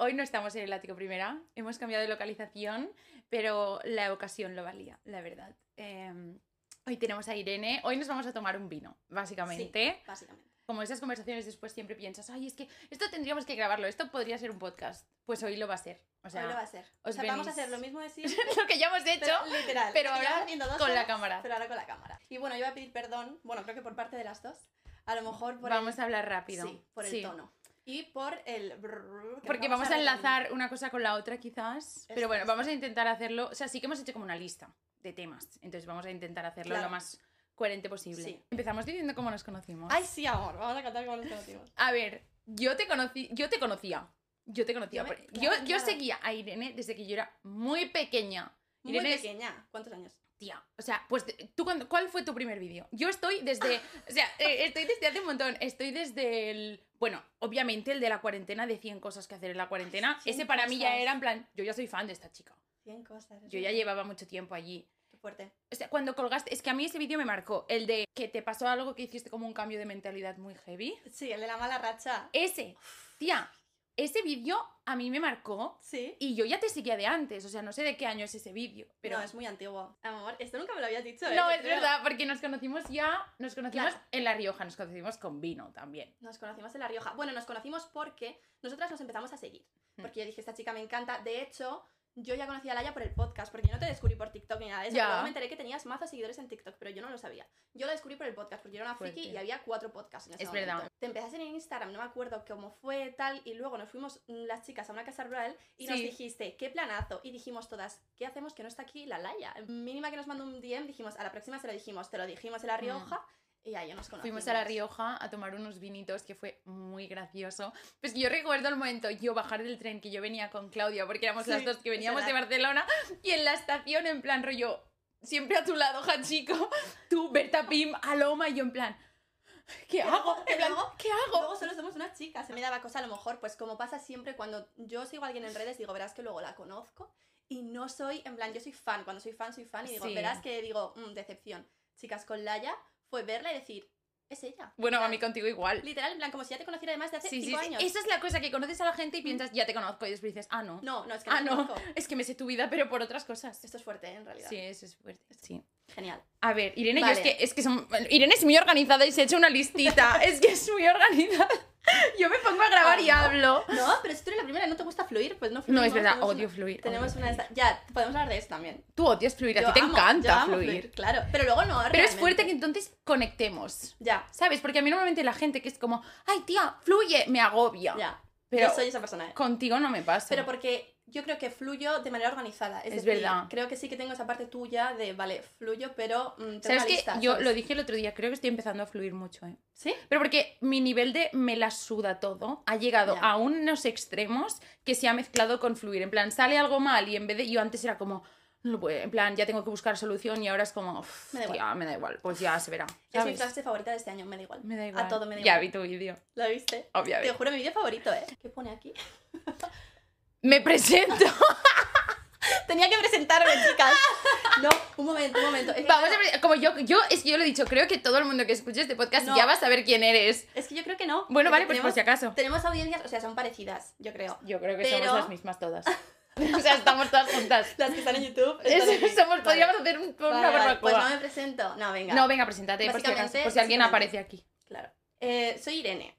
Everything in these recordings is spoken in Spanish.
Hoy no estamos en el ático primera, hemos cambiado de localización, pero la ocasión lo valía, la verdad. Eh, hoy tenemos a Irene, hoy nos vamos a tomar un vino, básicamente. Sí, básicamente. Como esas conversaciones después siempre piensas, ay, es que esto tendríamos que grabarlo, esto podría ser un podcast. Pues hoy lo va a ser. O sea, Hoy lo va a ser. O sea, vamos a hacer lo mismo de siempre. lo que ya hemos hecho, pero literal. pero ahora con la horas, cámara. Pero ahora con la cámara. Y bueno, yo voy a pedir perdón, bueno, creo que por parte de las dos. A lo mejor por vamos el... a hablar rápido. Sí, por el Sí. tono. Y por el... brrr, Porque vamos a enlazar una cosa con la otra quizás, pero bueno, vamos a intentar hacerlo, o sea, sí que hemos hecho como una lista de temas, entonces vamos a intentar hacerlo Claro. lo más coherente posible. Sí. Empezamos diciendo cómo nos conocimos. Ay, sí, amor. Vamos a contar cómo nos conocimos. A ver, yo te conocí, yo te conocía, yo te conocía, Yo me- yo, claro, yo claro. seguía a Irene desde que yo era muy pequeña. Muy es- pequeña. ¿Cuántos años? Tía, o sea, pues tú cuando, ¿cuál fue tu primer vídeo? Yo estoy desde, o sea, eh, estoy desde hace un montón, estoy desde el, bueno, obviamente el de la cuarentena, de 100 cosas que hacer en la cuarentena, 100 ese para mí ya era en plan, yo ya soy fan de esta chica, 100 cosas. yo ya llevaba mucho tiempo allí. Qué fuerte. O sea, cuando colgaste, es que a mí ese vídeo me marcó, el de que te pasó algo que hiciste como un cambio de mentalidad muy heavy. Sí, el de la mala racha. Ese, tía, ese vídeo a mí me marcó Sí. y yo ya te seguía de antes, o sea, no sé de qué año es ese vídeo, pero... No, es muy antiguo. Amor, esto nunca me lo habías dicho. ¿eh? No, es creo. verdad, porque nos conocimos ya, nos conocimos Claro. en La Rioja, nos conocimos con vino también. Nos conocimos en La Rioja. Bueno, nos conocimos porque nosotras nos empezamos a seguir. Hmm. Porque yo dije, esta chica me encanta. De hecho, yo ya conocía a Laia por el podcast, porque yo no te descubrí por TikTok ni nada de eso. Luego me enteré que tenías mazos seguidores en TikTok, pero yo no lo sabía. Yo la descubrí por el podcast, porque yo era una friki Fuerte. y había cuatro podcasts en ese Es momento. verdad. Te empezaste en Instagram, no me acuerdo cómo fue tal, y luego nos fuimos mm, las chicas a una casa rural y nos dijiste, qué planazo. Y dijimos todas, ¿qué hacemos que no está aquí la Laia? Mínima que nos mandó un DM, dijimos, a la próxima se lo dijimos, te lo dijimos en La Rioja. Y ahí nos conocimos. Fuimos a La Rioja a tomar unos vinitos que fue muy gracioso. Pues que yo recuerdo el momento, yo bajar del tren que yo venía con Claudia, porque éramos Sí, las dos que veníamos de. Barcelona, y en la estación en plan rollo, siempre a tu lado, Hachico, tú, Berta Pim, Aloma, y yo en plan, ¿qué hago? Plan, luego- ¿qué hago? Luego solo somos unas chicas, se me daba cosa a lo mejor, pues como pasa siempre cuando yo sigo a alguien en redes, digo, verás que luego la conozco y no soy, en plan, yo soy fan, cuando soy fan soy fan y digo, Sí. verás que digo, "Mm, decepción. Chicas, con Laia fue verla y decir, es ella. Bueno, En a mí contigo igual. Literal, en plan, como si ya te conociera además de hace Sí, sí, cinco sí. años. Esa es la cosa que conoces a la gente y piensas, ya te conozco, y después dices, ah, no. No, no, es que Ah, no, te no, conozco. es que me sé tu vida, pero por otras cosas. Esto es fuerte, ¿eh? en realidad. Sí, eso es fuerte. Sí. Genial. A ver, Irene, yo Vale. es que, es que son- Irene es muy organizada y se ha hecho una listita. es que es muy organizada. Yo me pongo a grabar y Ah, hablo. No, pero si tú eres la primera y no te gusta fluir, pues no No, fluimos. es verdad, odio una- fluir. Tenemos odio una... fluir. Ya, podemos hablar de esto también. Tú odias fluir, a ti te amo- encanta fluir. Claro, pero luego no, Pero es fuerte que entonces conectemos. Ya, ¿Sabes? Porque a mí normalmente la gente que es como, ay, tía, fluye, me agobia. ya. Pero yo soy esa persona. ¿eh? contigo no me pasa. Pero porque yo creo que fluyo de manera organizada. Es, Es decir, verdad. Creo que sí que tengo esa parte tuya de, vale, fluyo, pero mm, tengo ¿Sabes que lista, Yo ¿sabes? lo dije el otro día, creo que estoy empezando a fluir mucho, ¿eh? ¿Sí? Pero porque mi nivel de me la suda todo ha llegado Ya. a unos extremos que se ha mezclado con fluir. En plan, sale algo mal y en vez de. Yo antes era como. No lo puedo, en plan, ya tengo que buscar solución y ahora es como. "Uf, Me da igual". tía, me da igual. Pues ya se verá. Es mi frase favorita de este año, me da igual. Me da igual. A todo me da Ya igual. vi tu vídeo. ¿Lo viste? Obviamente. Te juro, mi vídeo favorito, ¿eh? ¿Qué pone aquí? Me presento. Tenía que presentarme, chicas. No, un momento, un momento. Es que, Vamos a claro, como yo, yo, es que yo lo he dicho, creo que todo el mundo que escuche este podcast No. ya va a saber quién eres. Es que yo creo que no. Bueno, vale, pues por si acaso. Tenemos audiencias, o sea, son parecidas, yo creo. Yo creo que Pero- somos las mismas todas. o sea, estamos todas juntas. Las que están en YouTube. Es- están somos, Vale. podríamos hacer un- una Vale, vale. Pues no me presento. No, venga. No, venga, preséntate por si, acaso, por si alguien aparece aquí. Claro. Eh, soy Irene.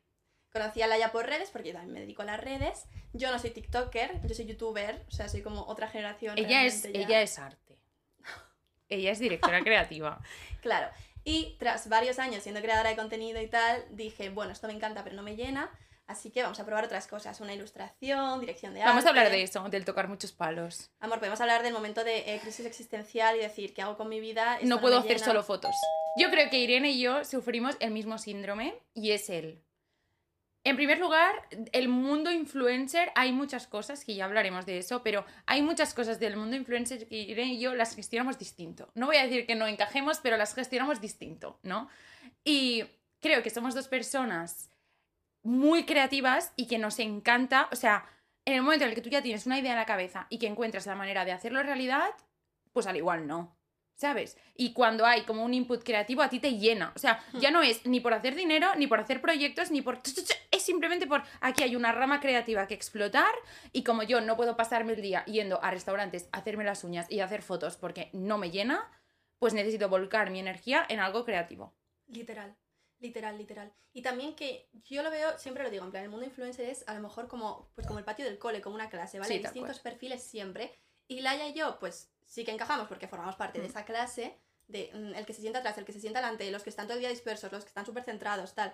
Conocí a Laia por redes, porque yo también me dedico a las redes. Yo no soy TikToker, yo soy youtuber, o sea, soy como otra generación. Ella es, ya. ella es arte. Ella es directora creativa. Claro. Y tras varios años siendo creadora de contenido y tal, dije, bueno, esto me encanta, pero no me llena. Así que vamos a probar otras cosas, una ilustración, dirección de arte. Vamos a hablar de eso, del tocar muchos palos. Amor, podemos hablar del momento de eh, crisis existencial y decir, ¿qué hago con mi vida? Esto No puedo hacer llena. solo fotos. Yo creo que Irene y yo sufrimos el mismo síndrome y es el. En primer lugar, el mundo influencer, hay muchas cosas, que ya hablaremos de eso, pero hay muchas cosas del mundo influencer que Irene y yo las gestionamos distinto. No voy a decir que no encajemos, pero las gestionamos distinto, ¿no? Y creo que somos dos personas muy creativas y que nos encanta, o sea, en el momento en el que tú ya tienes una idea en la cabeza y que encuentras la manera de hacerlo realidad, pues al igual no. ¿Sabes? Y cuando hay como un input creativo, a ti te llena. O sea, ya no es ni por hacer dinero, ni por hacer proyectos, ni por... Es simplemente por... Aquí hay una rama creativa que explotar y como yo no puedo pasarme el día yendo a restaurantes a hacerme las uñas y a hacer fotos porque no me llena, pues necesito volcar mi energía en algo creativo. Literal, literal, literal. Y también que yo lo veo, siempre lo digo, en plan, el mundo influencer es a lo mejor como, pues como el patio del cole, como una clase, ¿vale? Sí, Distintos perfiles siempre. Y Laia y yo, pues sí que encajamos porque formamos parte de Mm. esa clase, de mm, el que se sienta atrás, el que se sienta delante, los que están todo el día dispersos, los que están súper centrados, tal.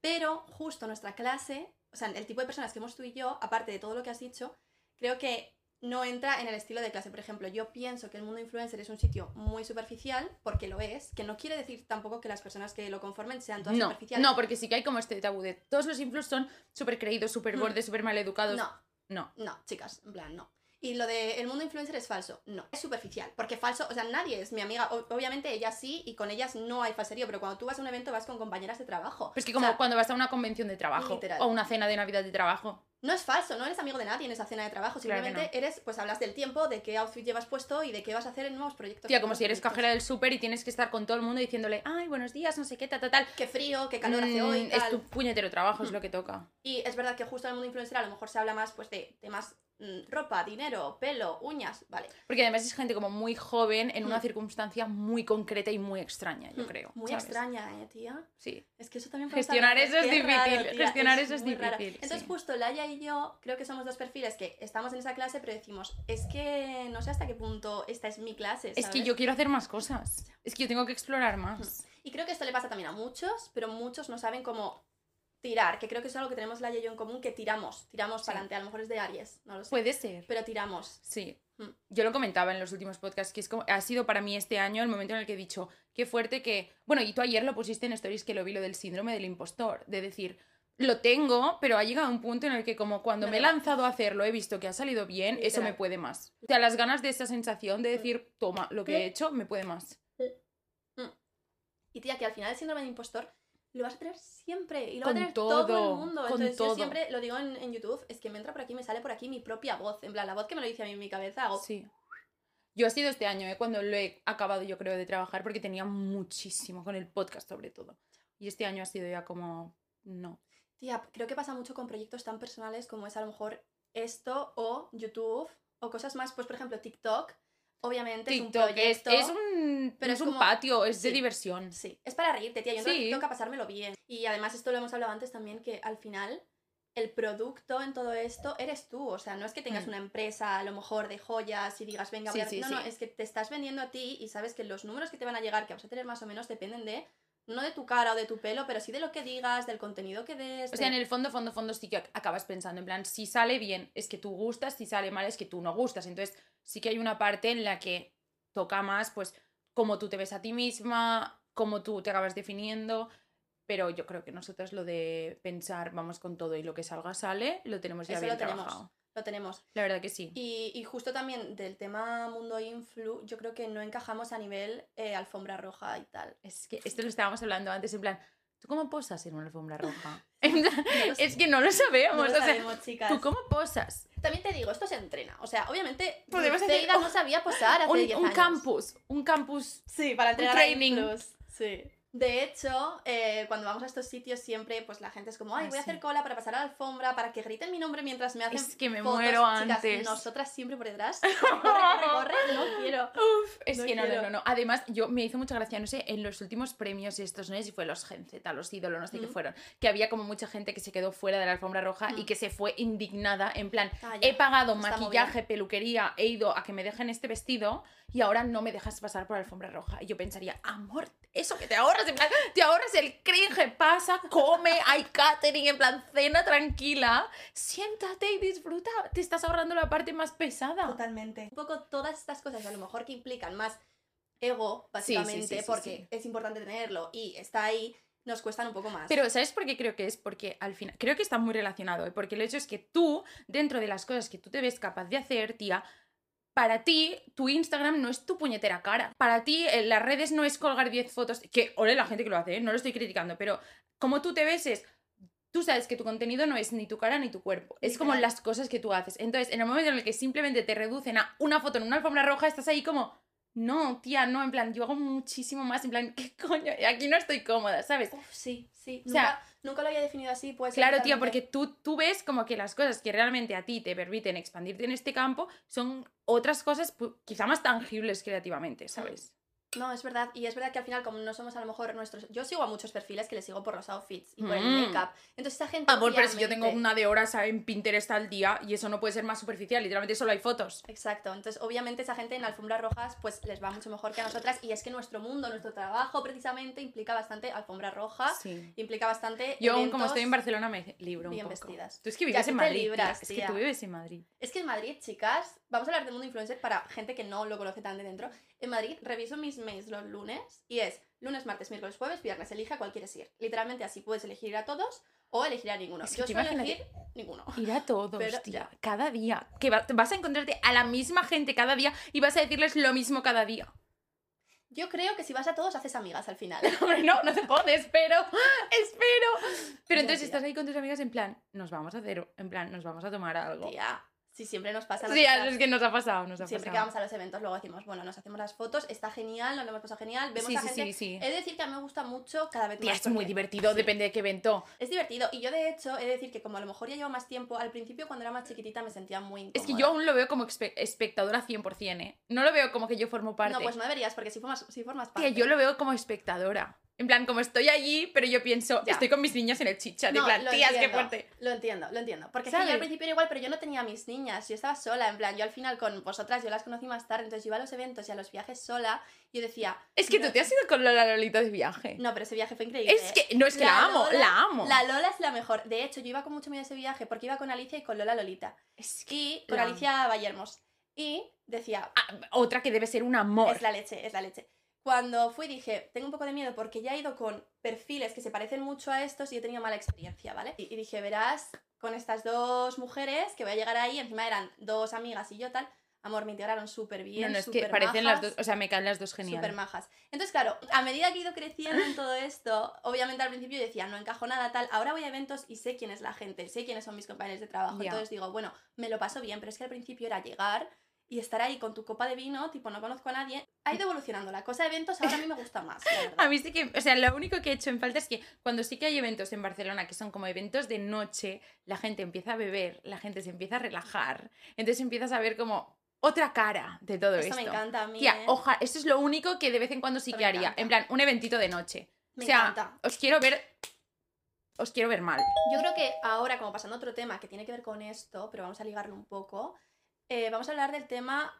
Pero justo nuestra clase, o sea, el tipo de personas que hemos tú y yo, aparte de todo lo que has dicho, creo que no entra en el estilo de clase. Por ejemplo, yo pienso que el mundo influencer es un sitio muy superficial, porque lo es, que no quiere decir tampoco que las personas que lo conformen sean todas No, superficiales. no, porque sí que hay como este tabú de todos los influs son súper creídos, súper Mm. bordes, súper mal educados. no, No. no, chicas, en plan, no. Y lo de el mundo influencer es falso. No, es superficial. Porque falso, o sea, nadie es mi amiga. O- obviamente ellas sí y con ellas no hay falserío, pero cuando tú vas a un evento vas con compañeras de trabajo. Pues que O como sea, cuando vas a una convención de trabajo Literal. o una cena de Navidad de trabajo. No es falso, no eres amigo de nadie en esa cena de trabajo. Claro Simplemente eres, pues hablas del tiempo, de qué outfit llevas puesto y de qué vas a hacer en nuevos proyectos. Tía, como si eres cajera del súper y tienes que estar con todo el mundo diciéndole, ay, buenos días, no sé qué, tal, tal, tal. Qué frío, qué calor hace Mm, hoy. Es tu puñetero trabajo, es Mm. lo que toca. Y es verdad que justo en el mundo influencer a lo mejor se habla más pues de temas mm, ropa, dinero, pelo, uñas, vale. Porque además es gente como muy joven en una circunstancia muy concreta y muy extraña, yo creo. Muy ¿sabes? extraña, eh, tía. Sí. Es que eso también Gestionar eso es difícil, gestionar eso es muy raro. difícil, Entonces, sí. justo Laia y yo creo que somos dos perfiles que estamos en esa clase, pero decimos, es que no sé hasta qué punto esta es mi clase. Es que ¿sabes? yo quiero hacer más cosas. Es que yo tengo que explorar más. Y creo que esto le pasa también a muchos, pero muchos no saben cómo tirar, que creo que es algo que tenemos Laia y yo en común, que tiramos, tiramos Sí. para adelante. A lo mejor es de Aries, no lo sé. Puede ser. Pero tiramos. Sí. Mm. Yo lo comentaba en los últimos podcasts, que es como, ha sido para mí este año el momento en el que he dicho, qué fuerte que... Bueno, y tú ayer lo pusiste en stories que lo vi, lo del síndrome del impostor, de decir, lo tengo, pero ha llegado un punto en el que como cuando No me he lanzado a hacerlo, he visto que ha salido bien, eso me puede más. O sea, las ganas de esa sensación de Mm. decir, toma, lo que he hecho me puede más. Y tía, que al final el síndrome de impostor lo vas a tener siempre. Y lo Con va a tener todo, todo, el mundo. con Entonces todo. yo siempre lo digo en, en YouTube, es que me entra por aquí, me sale por aquí mi propia voz. En plan, la voz que me lo dice a mí en mi cabeza, hago... Sí. Yo ha sido este año, ¿eh? cuando lo he acabado yo creo de trabajar, porque tenía muchísimo con el podcast sobre todo. Y este año ha sido ya como, no. Tía, creo que pasa mucho con proyectos tan personales como es a lo mejor esto o YouTube o cosas más, pues por ejemplo TikTok. Obviamente es un es, proyecto... es un, pero es es un como- patio, es de diversión. Sí, es para reírte, tía. Yo a Sí. TikTok a pasármelo bien. Y además esto lo hemos hablado antes también, que al final el producto en todo esto eres tú. O sea, no es que tengas Mm. una empresa a lo mejor de joyas y digas, venga, voy Sí, a... sí, no, no, es que te estás vendiendo a ti y sabes que los números que te van a llegar, que vas a tener más o menos, dependen de... No de tu cara o de tu pelo, pero sí de lo que digas, del contenido que des. O sea, en el fondo, fondo, fondo sí que ac- acabas pensando, en plan, si sale bien es que tú gustas, si sale mal es que tú no gustas. Entonces sí que hay una parte en la que toca más, pues, cómo tú te ves a ti misma, cómo tú te acabas definiendo. Pero yo creo que nosotros lo de pensar, vamos con todo y lo que salga sale, lo tenemos ya Eso bien lo tenemos. Lo tenemos. La verdad que sí. Y, y justo también del tema mundo influ, yo creo que no encajamos a nivel eh, alfombra roja y tal. Es que esto lo estábamos hablando antes, en plan, ¿tú cómo posas en una alfombra roja? No es que no lo sabemos. No lo o sea, sabemos, chicas. ¿tú cómo posas? También te digo, esto se entrena. O sea, obviamente, Podemos no sabía posar hace Un, 10 un años. campus, un campus. Sí, para entrenar training. influs. Sí. De hecho, eh, cuando vamos a estos sitios siempre, pues la gente es como, ay, Ah, voy a hacer cola para pasar a la alfombra, para que griten mi nombre mientras me hacen Es que me fotos". muero Chicas, antes. nosotras siempre por detrás. Corre, corre, corre, no quiero. Uf, es No que no, no, quiero. no, no. Además, yo me hizo mucha gracia, no sé, en los últimos premios estos, no sé si fue los Gen Z, los ídolos, no sé qué Mm. fueron, que había como mucha gente que se quedó fuera de la alfombra roja y Mm. que se fue indignada, en plan, Ah, ya. he pagado Está maquillaje, peluquería, he ido a que me dejen este vestido y ahora no me dejas pasar por la alfombra roja. Y yo pensaría, amor, eso que te ahorras, en plan, te ahorras el cringe, pasa, come, hay catering, en plan, cena tranquila, siéntate y disfruta, te estás ahorrando la parte más pesada. Totalmente. Un poco todas estas cosas, a lo mejor que implican más ego, sí, básicamente, sí, sí, porque es importante tenerlo y está ahí, nos cuestan un poco más. Pero ¿sabes por qué creo que es? Porque al final, creo que está muy relacionado, ¿eh? porque el hecho es que tú, dentro de las cosas que tú te ves capaz de hacer, tía, para ti, tu Instagram no es tu puñetera cara. Para ti, en las redes no es colgar 10 fotos, que ole la gente que lo hace, ¿eh? no lo estoy criticando, pero como tú te ves es... Tú sabes que tu contenido no es ni tu cara ni tu cuerpo, es como las cosas que tú haces. Entonces, en el momento en el que simplemente te reducen a una foto en una alfombra roja, estás ahí como, no, tía, no, en plan, yo hago muchísimo más, en plan, ¿qué coño? Aquí no estoy cómoda, ¿sabes? Uf, sí, sí. O sea- nunca, nunca lo había definido así, pues. Claro, tía, porque tú, tú ves como que las cosas que realmente a ti te permiten expandirte en este campo son otras cosas quizá más tangibles creativamente, ¿sabes? No, es verdad. Y es verdad que al final, como no somos a lo mejor nuestros. Yo sigo a muchos perfiles que les sigo por los outfits y por el Mm. make-up. Entonces, esa gente. Amor, pero si yo tengo obviamente- una de horas en Pinterest al día y eso no puede ser más superficial, literalmente solo hay fotos. Exacto, entonces obviamente esa gente en alfombras rojas pues les va mucho mejor que a nosotras y es que nuestro mundo, nuestro trabajo precisamente implica bastante alfombra roja, Sí. implica bastante Yo como estoy en Barcelona me libro un bien poco. vestidas. Tú es que vives en Madrid, libras, es que tú vives en Madrid. Es que en Madrid, chicas, vamos a hablar del mundo influencer para gente que no lo conoce tan de dentro. En Madrid reviso mis mails los lunes y es lunes, martes, miércoles, jueves, viernes, elige a cuál quieres ir. Literalmente así puedes elegir a todos o elegir a ninguno. Es que Yo suelo elegir ninguno. Ir a todos, Pero tía, cada día. Que va- vas a encontrarte a la misma gente cada día y vas a decirles lo mismo cada día. Yo creo que si vas a todos haces amigas al final. Hombre, no, no te jodes, pero espero. Pero entonces estás ahí con tus amigas en plan, nos vamos a hacer, en plan, nos vamos a tomar algo. Tía, si siempre nos pasa. Sí, es que nos ha pasado, nos ha Siempre que pasado. vamos a los eventos, luego decimos, bueno, nos hacemos las fotos, está genial, nos lo hemos pasado genial, vemos Sí, a sí, gente. sí, sí. He de decir que a mí me gusta mucho cada vez Tía, más. es muy divertido, sí, depende de qué evento. Es divertido. Y yo, de hecho, he de decir que como a lo mejor ya llevo más tiempo, al principio cuando era más chiquitita me sentía muy incómoda. Es que yo aún lo veo como espe- espectadora 100%, ¿eh? No lo veo como que yo formo parte. No, pues no deberías, porque si formas, si formas parte. Tía, yo lo veo como espectadora. En plan, como estoy allí, pero yo pienso, Ya. estoy con mis niñas en el chicha. De No, plan, tías, qué fuerte. Lo entiendo, lo entiendo. Porque es que yo ¿Sabes? al principio era igual, pero yo no tenía a mis niñas, yo estaba sola, en plan, yo al final con vosotras, yo las conocí más tarde, entonces yo iba a los eventos y a los viajes sola, y yo decía... Es que no- tú te has ido con Lola Lolita de viaje. No, pero ese viaje fue increíble. es ¿eh? que, no, es que la, amo, Lola- la amo. La Lola es la mejor. De hecho, yo iba con mucho miedo a ese viaje porque iba con Alicia y con Lola Lolita. Es que- Y con Alicia Vallermos. Y decía, Ah, otra que debe ser un amor. es la leche, es la leche. Cuando fui dije, tengo un poco de miedo porque ya he ido con perfiles que se parecen mucho a estos y he tenido mala experiencia, ¿vale? Y, y dije, verás, con estas dos mujeres que voy a llegar ahí, encima eran dos amigas y yo tal, amor, me integraron súper bien. no, no, es que parecen las dos, o sea, me caen las dos genial. Súper majas. Entonces, claro, a medida que he ido creciendo en todo esto, obviamente al principio yo decía, no encajo nada tal, ahora voy a eventos y sé quién es la gente, sé quiénes son mis compañeros de trabajo. Ya. Entonces digo, bueno, me lo paso bien, pero es que al principio era llegar y estar ahí con tu copa de vino, tipo, no conozco a nadie. Ha ido evolucionando. La cosa de eventos ahora a mí me gusta más. la. A mí sí que, o sea, lo único que he hecho en falta es que cuando sí que hay eventos en Barcelona que son como eventos de noche, la gente empieza a beber, la gente se empieza a relajar, entonces empiezas a ver como otra cara de todo Esto esto. me encanta a mí. Tía, ¿eh? oja, esto es lo único que de vez en cuando sí Esto que haría. encanta. En plan, un eventito de noche. Me o sea, encanta. os quiero ver. Os quiero ver mal. Yo creo que ahora, como pasando a otro tema que tiene que ver con esto, pero vamos a ligarlo un poco, eh, vamos a hablar del tema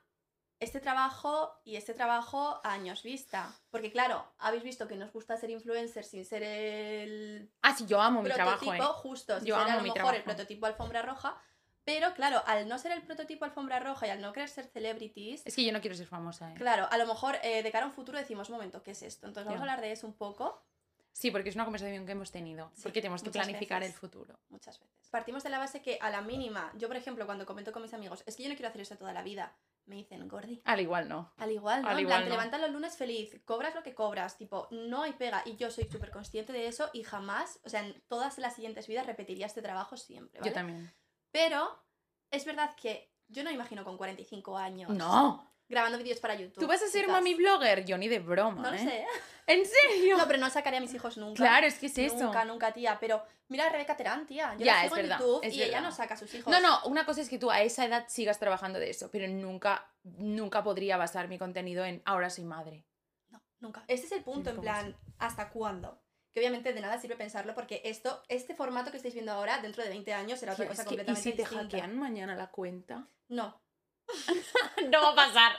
este trabajo y este trabajo a años vista. Porque claro, habéis visto que nos gusta ser influencers sin ser el Ah, sí, yo amo mi prototipo, trabajo, ¿eh? justo, sin Yo ser a amo lo mi mejor el prototipo alfombra roja. Pero claro, al no ser el prototipo alfombra roja y al no querer ser celebrities, Es que yo no quiero ser famosa, ¿eh? claro, a lo mejor eh, de cara a un futuro decimos, un momento, ¿qué es esto? Entonces vamos a hablar de eso un poco. Sí, porque es una conversación que hemos tenido. Sí, porque tenemos que planificar veces. el futuro. muchas veces. Partimos de la base que a la mínima, yo por ejemplo, cuando comento con mis amigos, es que yo no quiero hacer esto toda la vida, me dicen, Gordi. Al igual no. Al igual, ¿no? Al En igual plan, te no. levantas los lunes feliz, cobras lo que cobras, tipo, no hay pega. Y yo soy súper consciente de eso y jamás, o sea, en todas las siguientes vidas repetiría este trabajo siempre, ¿vale? Yo también. Pero es verdad que yo no me imagino con 45 años. No. Grabando vídeos para YouTube. ¿Tú vas a ser chicas. mami blogger? Yo ni de broma, No lo ¿eh? sé. ¿En serio? No, pero no sacaré a mis hijos nunca. Claro, es que es eso. Nunca, nunca, tía. Pero mira a Rebeca Terán, tía. Yo Ya, la es sigo en verdad, YouTube es y ella no saca a sus hijos. No, no, una cosa es que tú a esa edad sigas trabajando de eso, pero nunca, nunca podría basar mi contenido en ahora soy madre. No, nunca. Este es el punto, en ¿cómo plan, ¿hasta cuándo? Que obviamente de nada sirve pensarlo porque esto, este formato que estáis viendo ahora, dentro de 20 años, será otra cosa es que, ¿Y completamente si te distinta. hackean mañana la cuenta? No. no va a pasar.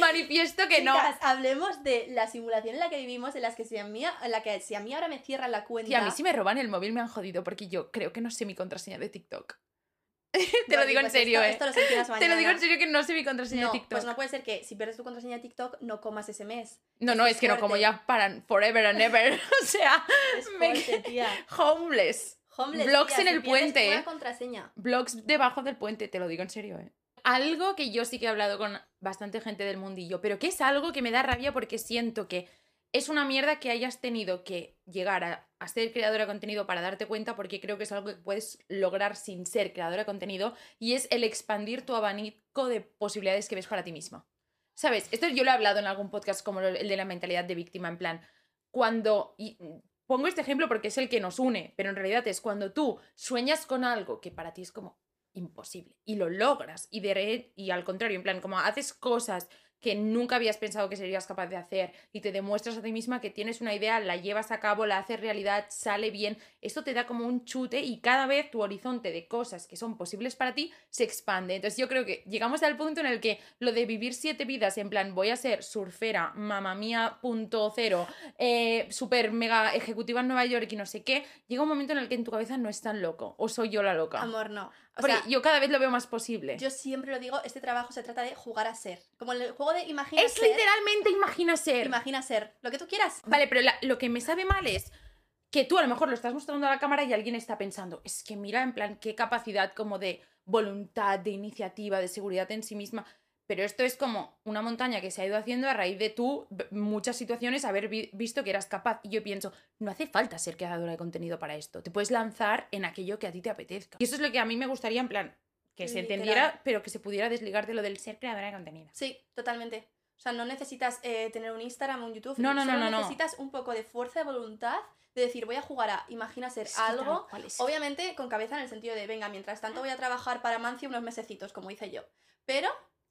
Manifiesto que no. Hablemos de la simulación en la que vivimos, en, las que si a mí, en la que si a mí ahora me cierran la cuenta... Tía, a mí si me roban el móvil me han jodido porque yo creo que no sé mi contraseña de TikTok. Te lo digo en serio, esto, ¿eh? Esto lo solucionas Te lo digo en serio que no sé mi contraseña No, de TikTok. pues no puede ser que si pierdes tu contraseña de TikTok no comas ese mes. no, no, es que no como ya para forever and ever. o sea, me homeless. Homeless, Blogs tía, en el puente, Una ¿eh? contraseña. Blogs debajo del puente, te lo digo en serio, ¿eh? Algo que yo sí que he hablado con bastante gente del mundillo, pero que es algo que me da rabia porque siento que es una mierda que hayas tenido que llegar a, ser creadora de contenido para darte cuenta, porque creo que es algo que puedes lograr sin ser creadora de contenido, y es el expandir tu abanico de posibilidades que ves para ti misma. ¿Sabes? Esto yo lo he hablado en algún podcast como el de la mentalidad de víctima, en plan, cuando... pongo este ejemplo porque es el que nos une, pero en realidad es cuando tú sueñas con algo que para ti es como imposible y lo logras y de y al contrario, en plan, como haces cosas que nunca habías pensado que serías capaz de hacer y te demuestras a ti misma que tienes una idea, la llevas a cabo, la haces realidad, sale bien, esto te da como un chute y cada vez tu horizonte de cosas que son posibles para ti se expande. Entonces yo creo que llegamos al punto en el que lo de vivir siete vidas, en plan, voy a ser surfera, mamá mía, punto cero, eh, super mega ejecutiva en Nueva York y no sé qué, llega un momento en el que en tu cabeza no es tan loco, o soy yo la loca. Amor, no. O Porque sea, yo cada vez lo veo más posible. yo siempre lo digo, este trabajo se trata de jugar a ser. Como el juego de imagina Es ser, literalmente imagina ser. imagina ser. Lo que tú quieras. Vale, pero la- lo que me sabe mal es que tú a lo mejor lo estás mostrando a la cámara y alguien está pensando, es que mira en plan qué capacidad como de voluntad, de iniciativa, de seguridad en sí misma. Pero esto es como una montaña que se ha ido haciendo a raíz de tú, muchas situaciones, haber vi- visto que eras capaz. Y yo pienso, no hace falta ser creadora de contenido para esto. Te puedes lanzar en aquello que a ti te apetezca. Y eso es lo que a mí me gustaría, en plan, que se Literal. entendiera, pero que se pudiera desligar de lo del ser creadora de contenido. Sí, totalmente. O sea, no necesitas eh, tener un Instagram un YouTube. No, no, no, solo no, no. necesitas un poco de fuerza de voluntad de decir, voy a jugar a imagina ser algo. tal Obviamente con cabeza en el sentido de, venga, mientras tanto voy a trabajar para Mancio unos mesecitos, como hice yo. Pero,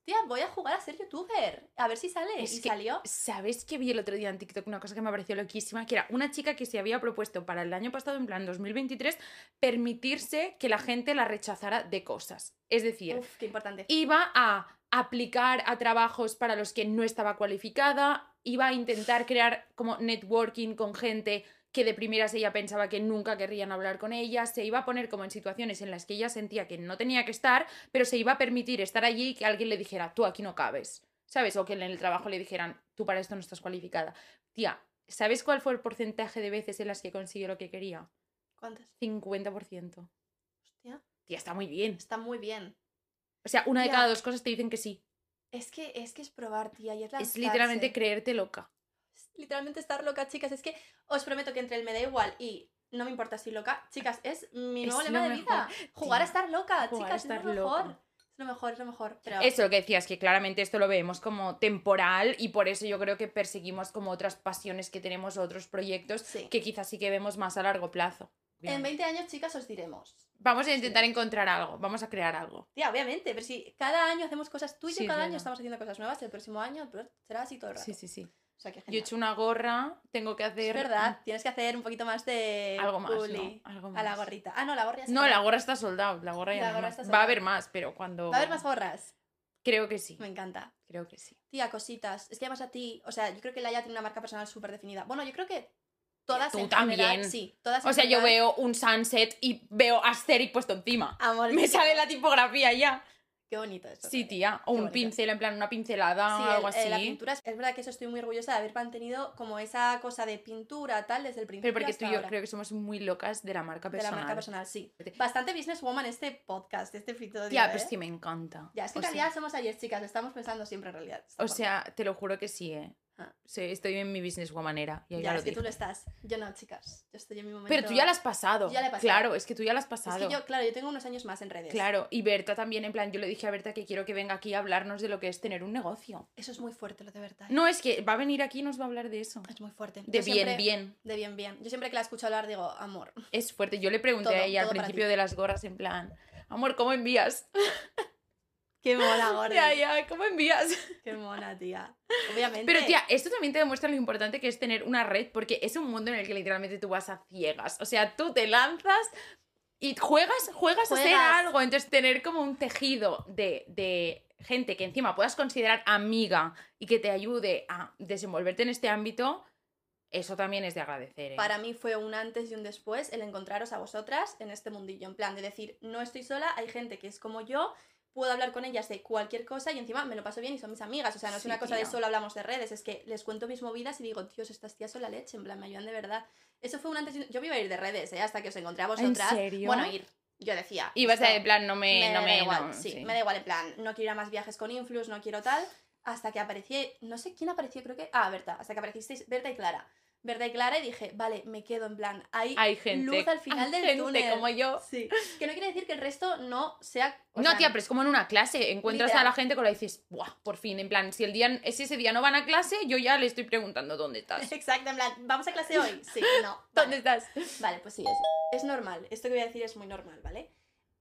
tía, voy a jugar a ser youtuber. A ver si sale. Es y que, salió. ¿Sabes que vi el otro día en TikTok una cosa que me pareció loquísima? Que era una chica que se había propuesto para el año pasado, en plan 2023, permitirse que la gente la rechazara de cosas. Es decir, Uf, qué importante. iba a aplicar a trabajos para los que no estaba cualificada, iba a intentar crear como networking con gente que de primeras ella pensaba que nunca querrían hablar con ella, se iba a poner como en situaciones en las que ella sentía que no tenía que estar, pero se iba a permitir estar allí y que alguien le dijera, tú aquí no cabes, ¿sabes? O que en el trabajo le dijeran, tú para esto no estás cualificada. Tía, ¿sabes cuál fue el porcentaje de veces en las que consiguió lo que quería? ¿Cuántas? 50%. Hostia, Tía, está muy bien. está muy bien. O sea, una de Ya. cada dos cosas te dicen que sí. Es que es, que es probar, tía, y es Es lanzarse. literalmente creerte loca. Literalmente estar loca, chicas. Es que os prometo que entre el me da igual y no me importa si loca, chicas, es mi nuevo lema de mejor. vida. Jugar a estar loca, jugar a chicas, estar es lo loca. mejor. Es lo mejor, es lo mejor. Pero Eso lo que decías, que claramente esto lo vemos como temporal y por eso yo creo que perseguimos como otras pasiones que tenemos, otros proyectos Sí. que quizás sí que vemos más a largo plazo. en 20 años, chicas, os diremos. Vamos a intentar encontrar algo, vamos a crear algo. Tía, obviamente, pero si cada año hacemos cosas, tú y yo Sí, cada año estamos haciendo cosas nuevas, el próximo año será así todo el rato. Sí, sí, sí. O sea, que Yo he hecho una gorra, tengo que hacer... Es verdad, tienes que hacer un poquito más de Algo más, ¿no? publi Algo a la más. gorrita. Ah, no, la gorra ya se No, la gorra está soldada, la gorra ya La no gorra más. está Va soldada. a haber más, pero cuando... Va a haber más gorras. Creo que sí, Me encanta. creo que sí. Tía, cositas. Es que además a ti, o sea, yo creo que Laia tiene una marca personal súper definida. Bueno, yo creo que todas Tú en también. general, sí, todas en O sea, yo general- veo un sunset y veo Asterix puesto encima. Amor, Me sale la tipografía ya. Qué bonito esto. Sí, tía. O Qué un bonito. pincel, en plan una pincelada Sí, o el- algo eh, así. la pintura, es, verdad que eso estoy muy orgullosa de haber mantenido como esa cosa de pintura, tal, desde el principio Pero porque hasta tú y yo ahora. creo que somos muy locas de la marca De la personal. marca personal, sí. Bastante businesswoman este podcast, este episodio, Tía, ¿eh? pues sí, me encanta. Ya, es que o en realidad sea, somos ayer chicas, lo estamos pensando siempre en realidad. o sea, te lo juro que sí, ¿eh? Ah. Sí, estoy en mi business womanera. Y ahí Ya, ya lo es que tú lo estás. Yo no, chicas. Yo estoy en mi momento. Pero tú ya lo has pasado. Yo ya lo he pasado. Claro, es que tú ya lo has Es pasado. que yo, claro, yo tengo unos años más en redes. Claro, y Berta también, en plan, yo le dije a Berta que quiero que venga aquí a hablarnos de lo que es tener un negocio. Eso es muy fuerte, lo de verdad. No, es que va a venir aquí y nos va a hablar de eso. Es muy fuerte. De Yo bien, siempre- bien. De bien, bien. Yo siempre que la escucho hablar digo, amor. Es fuerte. Yo le pregunté Todo, a ella al principio de las gorras, en plan, amor, ¿cómo envías? Qué mona, gorda. Ya, ya, ¿cómo envías? Qué mona, tía. Obviamente. Pero tía, esto también te demuestra lo importante que es tener una red, porque es un mundo en el que literalmente tú vas a ciegas. O sea, tú te lanzas y juegas, juegas, a hacer Juegas. algo. Entonces, tener como un tejido de, de gente que encima puedas considerar amiga y que te ayude a desenvolverte en este ámbito, eso también es de agradecer. ¿eh? Para mí fue un antes y un después el encontraros a vosotras en este mundillo. En plan, de decir, no estoy sola, hay gente que es como yo, puedo hablar con ellas de cualquier cosa y encima me lo paso bien y son mis amigas. O sea, no es Sí, una cosa de solo hablamos de redes, es que les cuento mis movidas y digo, Dios, estas tías son la leche, en plan, me ayudan de verdad. Eso fue un antes. Yo me iba a ir de redes, ¿eh? Hasta que os encontré a vosotras. serio? Bueno, ir. Yo decía. Y vas a, esto- en plan, no me... no da me igual, no, sí, sí. me da igual, en plan, no quiero ir a más viajes con Influx, no quiero tal, hasta que aparecí, no sé quién apareció, creo que, ah, Berta, hasta que aparecisteis Berta y Clara. Y Clara y dije, vale, me quedo en plan, hay, Hay gente, luz al final hay del gente túnel. como yo. Sí, que no quiere decir que el resto no sea... o No, sea, tía, pero es como en una clase. Encuentras a la gente con la dices, ¡buah! Por fin, en plan, si el día, si ese día no van a clase, yo ya le estoy preguntando dónde estás. Exacto, en plan, ¿vamos a clase hoy? Sí, no. ¿Dónde Vale, estás? Vale, pues sí, es, es normal. Esto que voy a decir es muy normal, ¿vale?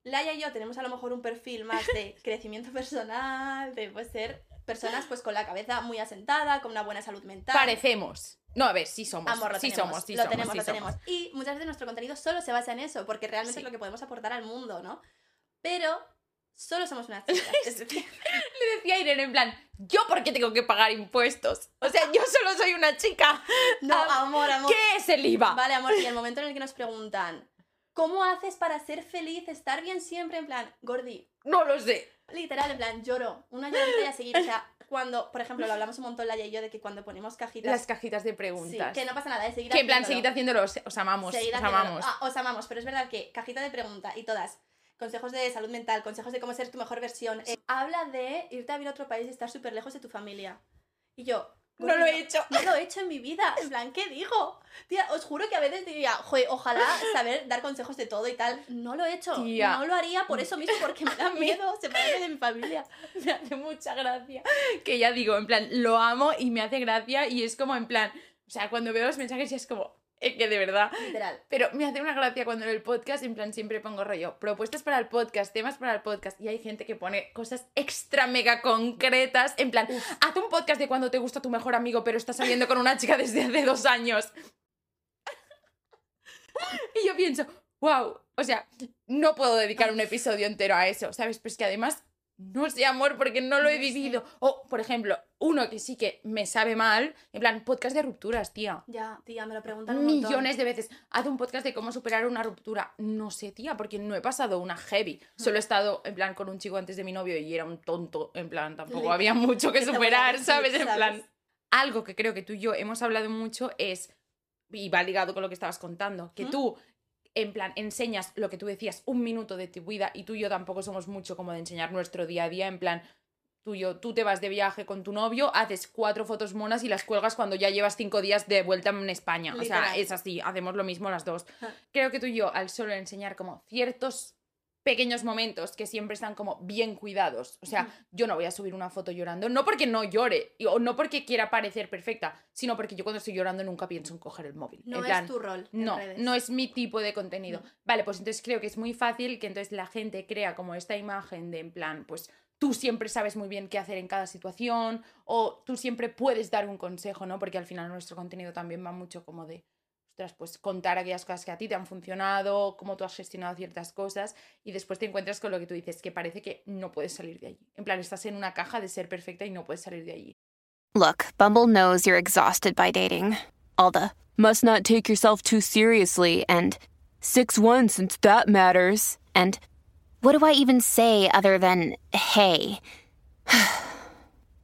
Laia y yo tenemos a lo mejor un perfil más de crecimiento personal, de pues, ser personas pues con la cabeza muy asentada, con una buena salud mental. Parecemos. No, a ver, sí somos. Amor, lo sí tenemos, somos, sí lo somos, tenemos, sí lo somos. tenemos. Y muchas veces nuestro contenido solo se basa en eso, porque realmente Sí. es lo que podemos aportar al mundo, ¿no? Pero solo somos unas chicas. Le decía a Irene, en plan, ¿yo por qué tengo que pagar impuestos? O sea, yo solo soy una chica. no, Ah, amor, amor. ¿Qué es el IVA? Vale, amor, y el momento en el que nos preguntan, ¿cómo haces para ser feliz, estar bien siempre? En plan, Gordi, No lo sé. literal, en plan, lloro, una lloradita y a seguir. O sea, cuando, por ejemplo, lo hablamos un montón Laia y yo de que cuando ponemos cajitas. Las cajitas de sí, preguntas. que no pasa nada, de seguir Que en plan, seguid haciéndolo, os, os amamos, Seguid os amamos. Ah, os amamos, pero es verdad que cajita de pregunta y todas. Consejos de salud mental, consejos de cómo ser tu mejor versión. eh, habla de irte a vivir a otro país y estar súper lejos de tu familia. Y yo. No lo he "Gordi, hecho". No lo he hecho en mi vida. En plan, ¿qué digo? Tía, os juro que a veces diría, joder, ojalá saber dar consejos de todo y tal. No lo he hecho. Tía. No lo haría por eso mismo, porque me da miedo separarme de mi familia. me hace mucha gracia. Que ya digo, en plan, lo amo y me hace gracia y es como en plan, o sea, cuando veo los mensajes ya es como, es que de verdad. Literal. Pero me hace una gracia cuando en el podcast, en plan, siempre pongo rollo, propuestas para el podcast, temas para el podcast, y hay gente que pone cosas extra mega concretas, en plan, haz un podcast de cuando te gusta tu mejor amigo, pero estás saliendo con una chica desde hace dos años. y yo pienso, wow, o sea, no puedo dedicar un episodio entero a eso, ¿sabes? Pero es que además, no sé, amor, porque no lo he vivido. O, por ejemplo, uno que sí que me sabe mal, en plan, podcast de rupturas, tía Ya, tía, me lo preguntan un montón. millones de veces. Haz un podcast de cómo superar una ruptura. No sé, tía, porque no he pasado una heavy. Solo he estado en plan con un chico antes de mi novio y era un tonto. En plan, tampoco había mucho que ¿Qué te voy a superar, ¿sabes? En plan, algo que creo que tú y yo hemos hablado mucho es, y va ligado con lo que estabas contando, que ¿Mm? tú, en plan, enseñas lo que tú decías, un minuto de tu vida, y tú y yo tampoco somos mucho como de enseñar nuestro día a día, en plan, tú, y yo, tú te vas de viaje con tu novio, haces cuatro fotos monas y las cuelgas cuando ya llevas cinco días de vuelta en España. O sea, es así, hacemos lo mismo las dos. Creo que tú y yo, al solo enseñar como ciertos pequeños momentos que siempre están como bien cuidados. O sea, yo no voy a subir una foto llorando, no porque no llore, y- o no porque quiera parecer perfecta, sino porque yo cuando estoy llorando nunca pienso en coger el móvil. No en es tu rol. no, redes. no es mi tipo de contenido. No. Vale, pues entonces creo que es muy fácil que entonces la gente crea como esta imagen de en plan, pues tú siempre sabes muy bien qué hacer en cada situación o tú siempre puedes dar un consejo, ¿no? Porque al final nuestro contenido también va mucho como de, ostras, pues contar aquellas cosas que a ti te han funcionado, cómo tú has gestionado ciertas cosas y después te encuentras con lo que tú dices, que parece que no puedes salir de allí. En plan, estás en una caja de ser perfecta y no puedes salir de allí. Look, Bumble knows you're exhausted by dating. All the must not take yourself too seriously and 6 1 since that matters. And what do I even say other than hey?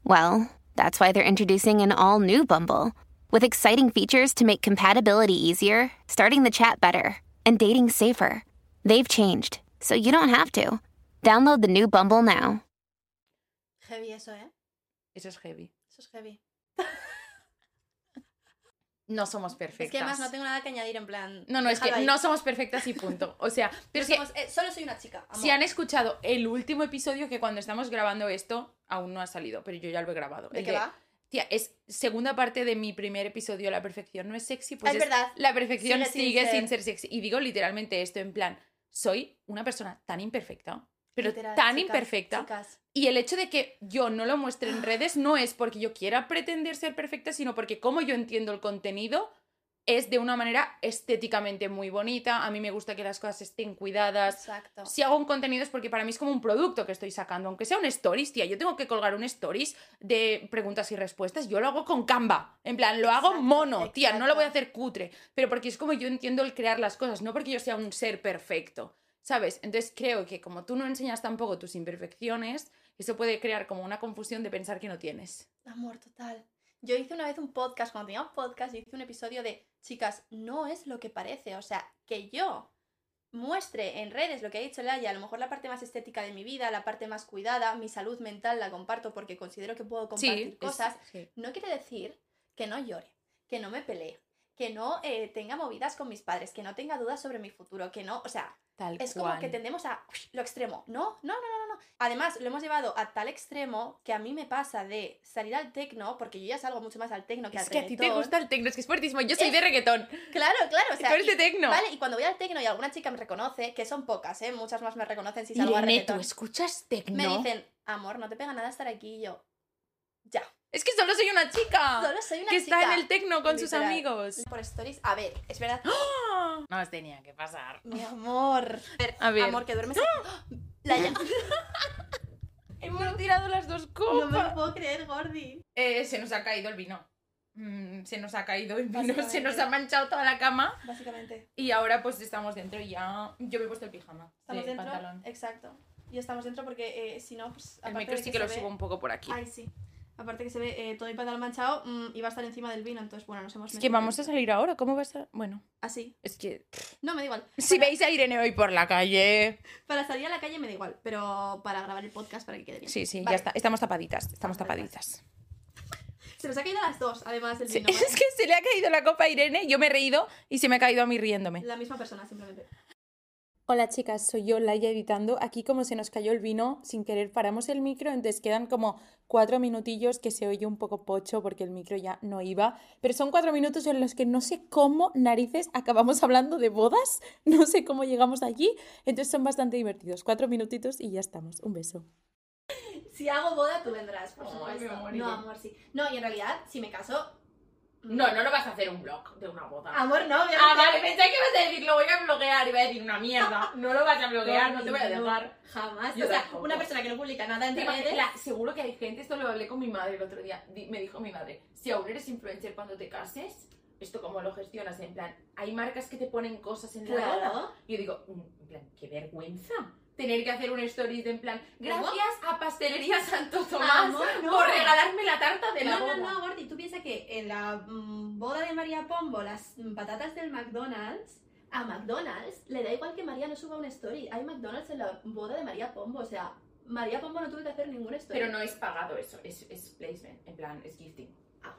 well, that's why they're introducing an all new Bumble with exciting features to make compatibility easier, starting the chat better, and dating safer. They've changed, so you don't have to. Download the new Bumble now. Heavy eso, ¿eh? Eso es heavy. Eso es heavy. no somos perfectas. Es que además no tengo nada que añadir en plan. No, no, es que ahí. no somos perfectas y punto. O sea, pero es que eh, solo soy una chica. amor. si han escuchado el último episodio que cuando estamos grabando esto, aún no ha salido, pero yo ya lo he grabado. ¿De el qué va? Tía, es segunda parte de mi primer episodio, La perfección no es sexy, pues Ah, es verdad. la perfección Sigue sin sigue ser. sin ser sexy. Y digo literalmente esto, en plan, soy una persona tan imperfecta, pero Literal, tan chicas, imperfecta. chicas. Y el hecho de que yo no lo muestre en redes no es porque yo quiera pretender ser perfecta, sino porque como yo entiendo el contenido, es de una manera estéticamente muy bonita. A mí me gusta que las cosas estén cuidadas. Exacto. Si hago un contenido es porque para mí es como un producto que estoy sacando, aunque sea un stories, tía. Yo tengo que colgar un stories de preguntas y respuestas. Yo lo hago con Canva. En plan, lo hago Exacto, mono, tía. No lo voy a hacer cutre. Pero porque es como yo entiendo el crear las cosas, no porque yo sea un ser perfecto. ¿Sabes? Entonces creo que como tú no enseñas tampoco tus imperfecciones, eso puede crear como una confusión de pensar que no tienes. Amor, total. Yo hice una vez un podcast, cuando tenía un podcast, hice un episodio de, chicas, no es lo que parece. O sea, que yo muestre en redes lo que ha dicho Laia, a lo mejor la parte más estética de mi vida, la parte más cuidada, mi salud mental la comparto porque considero que puedo compartir cosas, sí. no quiere decir que no llore, que no me pelee, que no eh, tenga movidas con mis padres, que no tenga dudas sobre mi futuro, que no, o sea, Tal es cual. como que tendemos a lo extremo. No, no, no, no, no. Además, lo hemos llevado a tal extremo que a mí me pasa de salir al tecno, porque yo ya salgo mucho más al tecno que Es al que a ti te reggaetón. gusta el tecno, es que es fuertísimo. Yo soy Es- de reggaetón. Claro, claro. O sea, Tú eres de tecno. Vale, y cuando voy al tecno y alguna chica me reconoce, que son pocas, ¿eh? Muchas más me reconocen si salgo a Irene, ¿tú reggaetón. escuchas tecno? Me dicen, amor, no te pega nada estar aquí. Y yo, ya. Es que solo soy una chica. Solo soy una que chica. está en el tecno con sus amigos. Por stories. A ver, es verdad. No os tenía que pasar. Mi amor. A ver. Amor, que duermes. La ya- Hemos tirado las dos No me copas. lo puedo creer, Gordi. Eh, se nos ha caído el vino. Mm, se nos ha caído el vino, se nos ha manchado toda la cama. Básicamente. Y ahora pues estamos dentro y ya. Yo me he puesto el pijama. Estamos de dentro. pantalón. Exacto. Y estamos dentro porque eh, si no, pues. El micro sí que lo se subo ve- un poco por aquí. Ay, sí. Aparte que se ve eh, todo el pantalón manchado mm, y va a estar encima del vino, entonces bueno, nos hemos Es que metido vamos a salir ahora. ¿Cómo va a estar? Bueno, Así. es que. No, me da igual. Si Para- veis a Irene hoy por la calle. Para salir a la calle me da igual, pero para grabar el podcast para que quede bien. Sí, sí, Vale. ya está. Estamos tapaditas. Estamos Estamos tapaditas. Se nos ha caído a las dos, además del Sí, vino. ¿vale? es que se le ha caído la copa a Irene, yo me he reído y se me ha caído a mí riéndome. La misma persona, simplemente. Hola chicas, soy yo, Laia, editando. Aquí como se nos cayó el vino, sin querer paramos el micro, entonces quedan como cuatro minutillos que se oye un poco pocho porque el micro ya no iba. Pero son cuatro minutos en los que no sé cómo narices acabamos hablando de bodas, no sé cómo llegamos allí, entonces son bastante divertidos. Cuatro minutitos y ya estamos. Un beso. Si hago boda, tú vendrás, por Ay, supuesto. me no, amor, sí. No, y en realidad, si me caso. No, no lo vas a hacer un blog de una boda. Amor, no, obviamente. Ah, vale, pensé que ibas a decir, lo voy a bloguear, iba a decir una mierda. No lo vas a bloguear, no te voy a dejar. Jamás. Yo o sea, tampoco. una persona que no publica nada en redes. la- seguro que hay gente, esto lo hablé con mi madre el otro día, me dijo mi madre, si aún eres influencer cuando te cases, esto cómo lo gestionas, en plan, hay marcas que te ponen cosas en la boda. Claro. Y yo digo, mm, en plan, qué vergüenza tener que hacer un stories de en plan, gracias a Pastelería Santo Tomás Amor, no. por regalarme la tarta de la No, boda. no, no, Gordi, tú piensas que en la mm, boda de María Pombo, las mm, patatas del McDonald's, a McDonald's le da igual que María no suba una story. Hay McDonald's en la boda de María Pombo, o sea, María Pombo no tuvo que hacer ninguna story. Pero no es pagado eso, es, es placement, en plan, es gifting. Ah.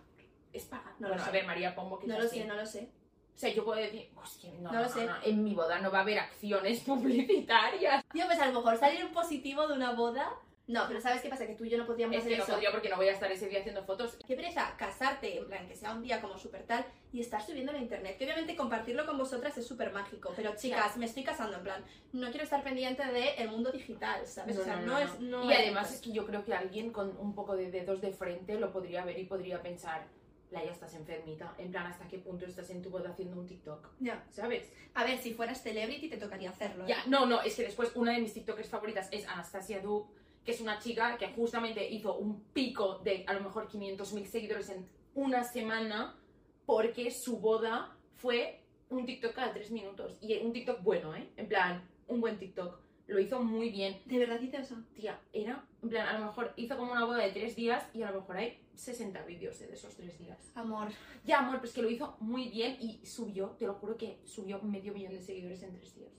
Es pagado. No lo sé. a ver, María Pombo No quizás lo sí. sé, no lo sé. O sea, yo puedo decir, hostia, no, No lo sé. en mi boda no va a haber acciones publicitarias. Tío, pues a lo mejor salir un positivo de una boda. No, pero ¿sabes qué pasa? Que tú y yo no podríamos Es hacer que no eso. podría porque no voy a estar ese día haciendo fotos. Qué pereza casarte, en plan, que sea un día como súper tal, y estar subiendo a internet. Que obviamente compartirlo con vosotras es súper mágico. Pero chicas, me estoy casando, en plan, no quiero estar pendiente del mundo digital, ¿sabes? o sea, no, es. No y es- además es que yo creo que alguien con un poco de dedos de frente lo podría ver y podría pensar, Laia, estás enfermita. En plan, ¿hasta qué punto estás en tu boda haciendo un TikTok? Ya. ¿Sabes? A ver, si fueras celebrity te tocaría hacerlo. ¿eh? Ya, no, no, es que después una de mis TikTokers favoritas es Anastasia Du, que es una chica que justamente hizo un pico de a lo mejor 500.000 seguidores en una semana porque su boda fue un TikTok cada tres minutos. Y un TikTok bueno, ¿eh? En plan, un buen TikTok. Lo hizo muy bien. ¿De verdad dice eso? Tía, era, en plan, a lo mejor hizo como una boda de tres días y a lo mejor hay 60 vídeos de esos tres días. Amor. Ya, amor, pues que lo hizo muy bien y subió, te lo juro que subió medio millón de seguidores en tres días.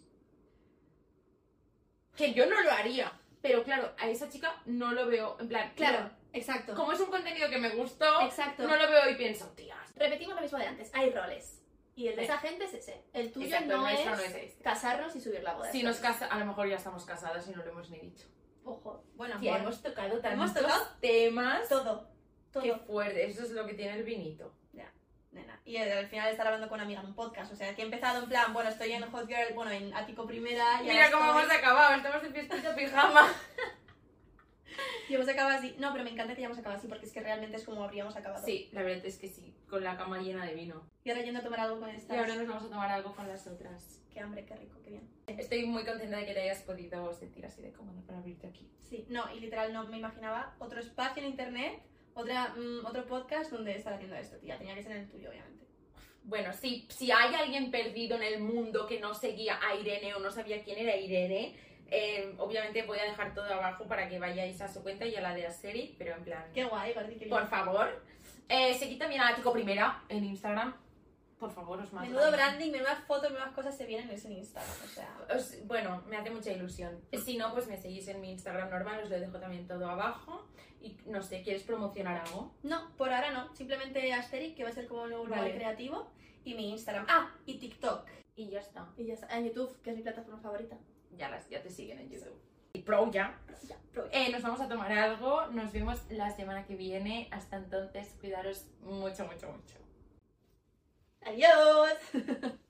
Que yo no lo haría. pero claro, a esa chica no lo veo, en plan, Claro, exacto. no. como es un contenido que me gustó, Exacto. no lo veo y pienso, tías. Repetimos lo mismo de antes, hay roles. Y el de esa gente es ese. El tuyo Exacto, no, el es no es este. casarnos y subir la boda. Si nos casa, a lo mejor ya estamos casadas y no lo hemos ni dicho. Ojo. Bueno, hemos tocado tantos Hemos tocado temas. todo. Todo. Qué fuerte, eso es lo que tiene el vinito. Ya, nena. Y eh, al final estar hablando con una amiga en un podcast. O sea, que he empezado en plan, bueno, estoy en Hot Girl, bueno, en Ático Primera. y Mira cómo estoy- hemos acabado, estamos en fiestita pijama. Y hemos acabado así. No, pero me encanta que hayamos acabado así porque es que realmente es como habríamos acabado. Sí, la verdad es que sí, con la cama llena de vino. Y ahora yendo a tomar algo con Y estas. ahora nos vamos a tomar algo con las otras. Qué hambre, qué rico, qué bien. Estoy muy contenta de que te hayas podido sentir así de cómoda para abrirte aquí. Sí, no, y literal no me imaginaba otro espacio en internet, otra, mm, otro podcast donde estar haciendo esto, tía. Tenía que ser en el tuyo, obviamente. Bueno, si, si hay alguien perdido en el mundo que no seguía a Irene o no sabía quién era Irene, eh, obviamente voy a dejar todo abajo para que vayáis a su cuenta y a la de Aseri, pero en plan, Qué guay, parece que bien. por favor. Eh, seguid también a Tico Primera en Instagram. Por favor, os mando. Menudo branding, menudas fotos, menudas cosas se vienen en ese Instagram, o sea. Os- bueno, me hace mucha ilusión. Si no, pues me seguís en mi Instagram normal, os lo dejo también todo abajo. Y no sé, ¿quieres promocionar algo? No, por ahora no. Simplemente Asterix, que va a ser como un nuevo lugar Vale. creativo. Y mi Instagram. Ah, y TikTok. Y ya está. Y ya está. En YouTube, que es mi plataforma favorita. Ya, las, ya te siguen en YouTube. Y pro ya. Ya, pro- Eh, nos vamos a tomar algo. Nos vemos la semana que viene. Hasta entonces, cuidaros mucho, mucho, mucho. Adiós.